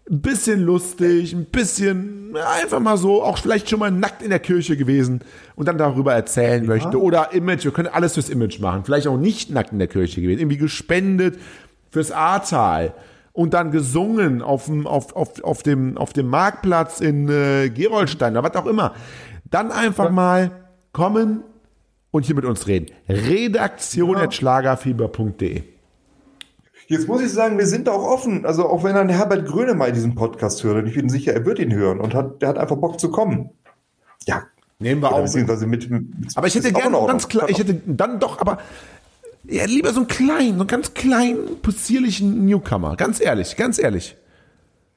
bisschen lustig, ein bisschen einfach mal so, auch vielleicht schon mal nackt in der Kirche gewesen und dann darüber erzählen möchte. Oder Image, wir können alles fürs Image machen. Vielleicht auch nicht nackt in der Kirche gewesen. Irgendwie gespendet fürs Ahrtal. Und dann gesungen auf dem, auf, auf, auf dem, auf dem Marktplatz in äh, Gerolstein oder was auch immer. Dann einfach mal kommen und hier mit uns reden. Redaktion.schlagerfieber.de Jetzt muss ich sagen, wir sind da auch offen. Also auch wenn dann Herbert Grönemeyer diesen Podcast hört, und ich bin sicher, er wird ihn hören und hat, der hat einfach Bock zu kommen. Ja. Nehmen wir auch. beziehungsweise mit, mit Aber ich hätte gerne ganz klar, ich hätte dann doch, aber ja, lieber so einen kleinen, so einen ganz kleinen, possierlichen Newcomer. Ganz ehrlich, ganz ehrlich.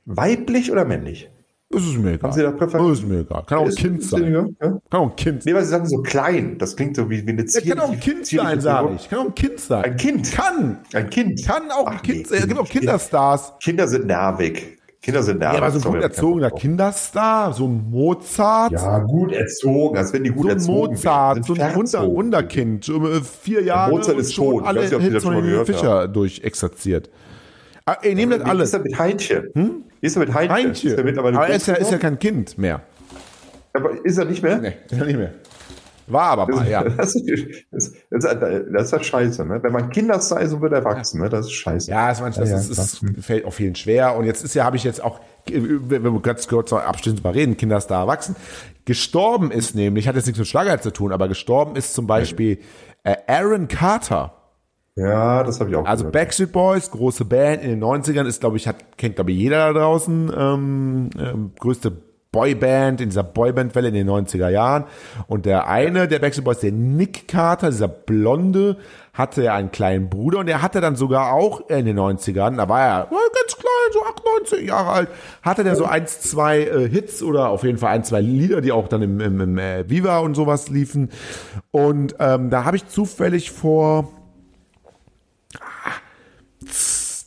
Weiblich oder männlich? Das ist mir egal. Sie da Präferenz? Das ist mir egal. Kann auch ein Ist- Kind sein. Ja? Kann auch ein Kind sein. Nee, weil sie sagen so klein. Das klingt so wie, wie eine Ja, kann auch ein Kind sein, sage ich. Kann auch ein Kind sein. Ein Kind? Kann. Ein Kind. Kann auch ein Ach, Kind nee, sein. Es gibt auch Kinderstars. Kinder sind nervig. Kinder sind nervig. Ja, aber so ein gut ich erzogener. Kinderstar, so ein Mozart. Ja, gut erzogen, als wenn die gut so ein erzogen Mozart, so ein verzogen. Wunderkind, so, äh, vier Jahre Mozart und ist schon tot. Ich alle weiß nicht, ob Sie das schon mal gehört Fischer durchexerziert. Ah, ey, nehmt das alles. ist mit Heinche? Wie ist er mit Heinche? Heintje. Ist er mittlerweile Aber er ist ja, ist ja kein Kind mehr. Aber ist er nicht mehr? Nee, ist er nicht mehr. War aber mal, ja. Das, ist, das, das, das ist ja scheiße, ne? Wenn man Kinderstar ist und wird erwachsen, ne? Das ist scheiße. Ja, das, manchmal, Ja, das, ist, ist, fällt auch vielen schwer. Und jetzt ist ja, habe ich jetzt auch, wenn wir ganz kurz abschließend mal reden, Kinderstar erwachsen. Gestorben ist nämlich, hat jetzt nichts mit Schlager zu tun, aber gestorben ist zum Beispiel äh, Aaron Carter. Ja, das habe ich auch Also gehört. Backstreet Boys, große Band in den 90ern, ist, glaube ich, hat, kennt, glaube ich, jeder da draußen. Ähm, ähm, größte Boyband in dieser Boyband-Welle in den 90er Jahren. Und der eine der Backstreet Boys, der Nick Carter, dieser Blonde, hatte ja einen kleinen Bruder und der hatte dann sogar auch in den 90ern, da war er ganz klein, so 98 Jahre alt, hatte der so eins, zwei äh, Hits oder auf jeden Fall ein, zwei Lieder, die auch dann im, im, im äh, Viva und sowas liefen. Und ähm, da habe ich zufällig vor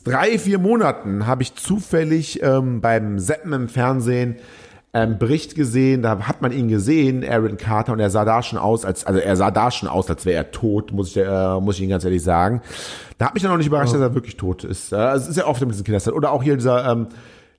drei, vier Monaten habe ich zufällig ähm, beim Seppen im Fernsehen ähm, Bericht gesehen, da hat man ihn gesehen, Aaron Carter, und er sah da schon aus, als, also er sah da schon aus, als wäre er tot, muss ich, äh, muss ich Ihnen ganz ehrlich sagen. Da hat mich dann auch nicht überrascht, dass er wirklich tot ist. Äh, Es ist ja oft ein bisschen Kinderzeit. Oder auch hier dieser, ähm,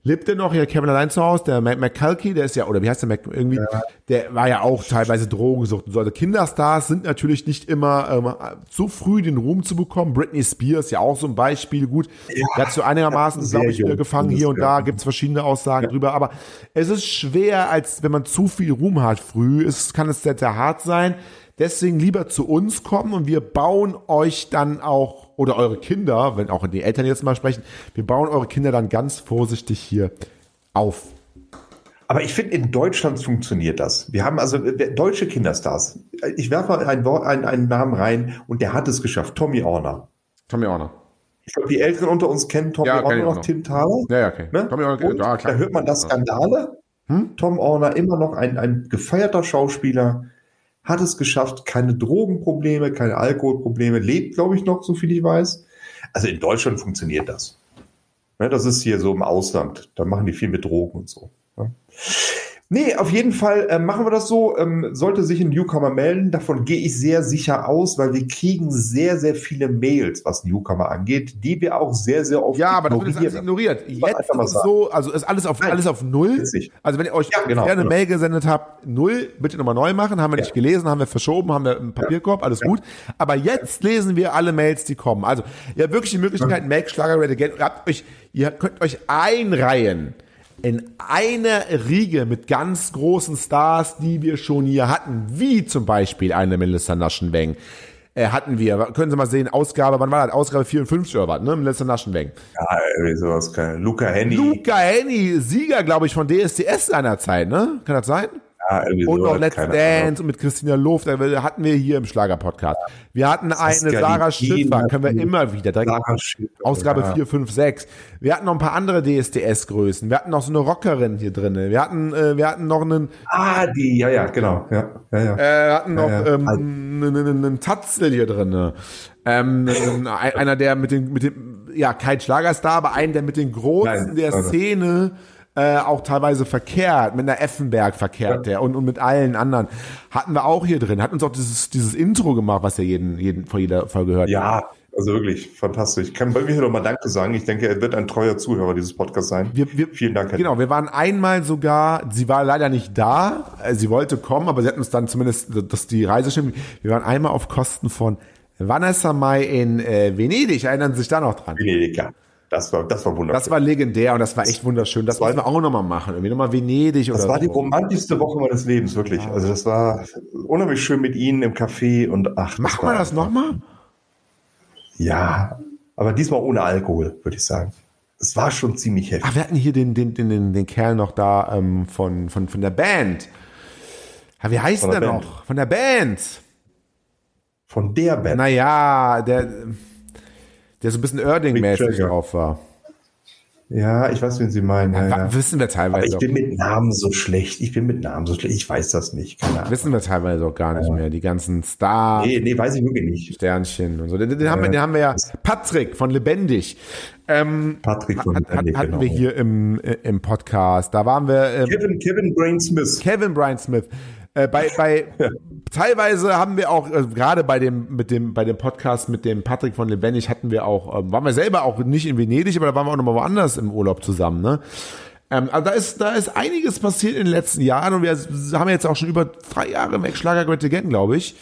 lebt der noch? Hier Kevin allein zu Hause, der Mac McCulkey, der ist ja, oder wie heißt der Mac, irgendwie, der war ja auch teilweise Drogensucht und so. Also Kinderstars sind natürlich nicht immer ähm, so früh den Ruhm zu bekommen. Britney Spears ja auch so ein Beispiel, gut. der hat so einigermaßen, glaube ich, wieder gefangen hier und ja- da, gibt's verschiedene Aussagen drüber, aber es ist schwer, als wenn man zu viel Ruhm hat. Früh, es kann es sehr, sehr hart sein. Deswegen lieber zu uns kommen und wir bauen euch dann auch, oder eure Kinder, wenn auch die Eltern jetzt mal sprechen, wir bauen eure Kinder dann ganz vorsichtig hier auf. Aber ich finde, in Deutschland funktioniert das. Wir haben also äh, deutsche Kinderstars. Ich werfe mal ein Wort, einen, einen Namen rein und der hat es geschafft. Tommy Orner. Tommy Orner. Ich glaube, die Älteren unter uns kennen Tommy Ja, Orner noch, noch. Tim Thaler. Ja, ja, okay. Ne? Tommy Orner, Und ja, klar. da hört man das Skandale. Tom Orner, immer noch ein, ein gefeierter Schauspieler, hat es geschafft, keine Drogenprobleme, keine Alkoholprobleme, lebt, glaube ich, noch, so viel ich weiß. Also in Deutschland funktioniert das. Ne, das ist hier so im Ausland. Da machen die viel mit Drogen und so. Ne? Nee, auf jeden Fall äh, machen wir das so. Ähm, sollte sich ein Newcomer melden, davon gehe ich sehr sicher aus, weil wir kriegen sehr, sehr viele Mails, was Newcomer angeht, die wir auch sehr, sehr oft Ja, aber das wird alles ignoriert. Jetzt ist so, also ist alles auf, Nein. alles auf Null. Also wenn ihr euch Ja, genau, gerne eine genau. Mail gesendet habt, Null, bitte nochmal neu machen, haben wir nicht gelesen, haben wir verschoben, haben wir im Papierkorb, alles gut. Aber jetzt lesen wir alle Mails, die kommen. Also, ihr habt wirklich die Möglichkeit, Make Schlager Red Again, ihr, habt euch, ihr könnt euch einreihen in eine Riege mit ganz großen Stars, die wir schon hier hatten, wie zum Beispiel eine Melissa Naschenweng, äh, hatten wir. Können Sie mal sehen, Ausgabe, wann war das? Ausgabe 54 oder was, ne? Im letzten Naschenweg. Ja, irgendwie sowas. Keine. Luca Henny. Luca Henny, Sieger, glaube ich, von DSDS seinerzeit, ne? Kann das sein? Ja, Und sowas, noch Let's Dance und mit Christina Luft, da hatten wir hier im Schlager-Podcast. Wir hatten eine Sarah Schiffer, können wir immer wieder, Ausgabe ja. 4, 5, 6. Wir hatten noch ein paar andere DSDS-Größen. Wir hatten noch so eine Rockerin hier drin. Wir hatten, äh, wir hatten noch einen, Ah, die, ja, ja, genau. Ja, ja, ja. äh, wir hatten noch Ja, ja. ähm, Halt. einen, einen, einen Tatzel hier drin. Ähm, ein- einer, der mit dem, mit dem, ja, kein Schlagerstar, aber einen, der mit den Großen Nein, der Szene äh, auch teilweise verkehrt, mit einer Effenberg verkehrt der und, und mit allen anderen. Hatten wir auch hier drin. Hat uns auch dieses, dieses Intro gemacht, was ihr jeden, jeden vor jeder Folge hört. Ja, also wirklich fantastisch. Ich kann bei mir noch mal Danke sagen. Ich denke, er wird ein treuer Zuhörer dieses Podcasts sein. Wir, wir, Vielen Dank. Herr Genau, wir waren einmal sogar, sie war leider nicht da, äh, sie wollte kommen, aber sie hat uns dann zumindest, dass die Reise stimmt. Wir waren einmal auf Kosten von Vanessa Mai in äh, Venedig, erinnern Sie sich da noch dran? Venedig, ja. Das war, das war wunderschön. Das war legendär und das war echt wunderschön. Das wollen wir auch nochmal machen. Irgendwie nochmal Venedig oder Das war die so. romantischste Woche meines Lebens, wirklich. Also das war unheimlich schön mit Ihnen im Café und ach. Machen wir das nochmal? Ja, aber diesmal ohne Alkohol, würde ich sagen. Es war schon ziemlich heftig. Ach, wir hatten hier den, den, den, den, Kerl noch da ähm, von, von, von der Band. Ja, wie heißt der der noch? Von der Band. Von der Band. Naja, der, der so ein bisschen Erding-mäßig drauf war. Ja, ich weiß, wen Sie meinen. Ja, ja. Wissen wir Aber teilweise ich auch. bin mit Namen so schlecht. Ich bin mit Namen so schlecht. Ich weiß das nicht. Wissen wir teilweise auch gar nicht mehr. Die ganzen Star Nee, nee, weiß ich wirklich nicht. Sternchen und so. Den, den, haben wir, den haben wir ja. Patrick von Lebendig. Ähm, Patrick von hat, hat, Lebendig, hatten genau. wir hier im, äh, im Podcast. Da waren wir. Ähm, Kevin, Kevin Brain Smith. Kevin Brian Smith. Äh, bei, bei teilweise haben wir auch äh, gerade bei dem mit dem bei dem Podcast mit dem Patrick von Lebendig hatten wir auch ähm, waren wir selber auch nicht in Venedig, aber da waren wir auch noch mal woanders im Urlaub zusammen, ne? Ähm, also da ist da ist einiges passiert in den letzten Jahren und wir haben jetzt auch schon über drei Jahre Mac Schlager Great Again, glaube ich,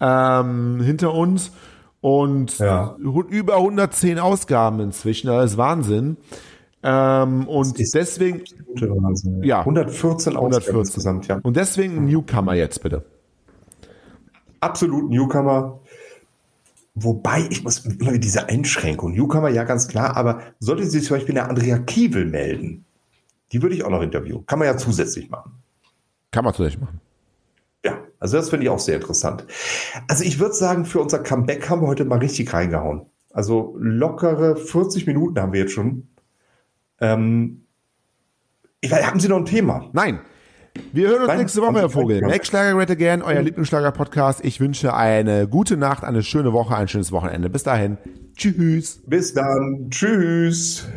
ähm, hinter uns und Ja. über 110 Ausgaben inzwischen, das ist Wahnsinn. Ähm, und deswegen. Ja. 114 Ausgaben 114 insgesamt, ja. Und deswegen Newcomer jetzt bitte. absolut Newcomer. Wobei, ich muss immer diese Einschränkung. Newcomer, ja, ganz klar, aber sollte sich zum Beispiel eine Andrea Kiewel melden, die würde ich auch noch interviewen. Kann man ja zusätzlich machen. Kann man zusätzlich machen. Ja, also das finde ich auch sehr interessant. Also ich würde sagen, für unser Comeback haben wir heute mal richtig reingehauen. Also lockere 40 Minuten haben wir jetzt schon. Ähm, ich weiß, haben Sie noch ein Thema? Nein. Wir hören uns Nein, nächste Woche, Herr Vogel. Mac Schlager Great Again, euer Lieblingsschlager-Podcast. Ich wünsche eine gute Nacht, eine schöne Woche, ein schönes Wochenende. Bis dahin. Tschüss. Bis dann. Tschüss.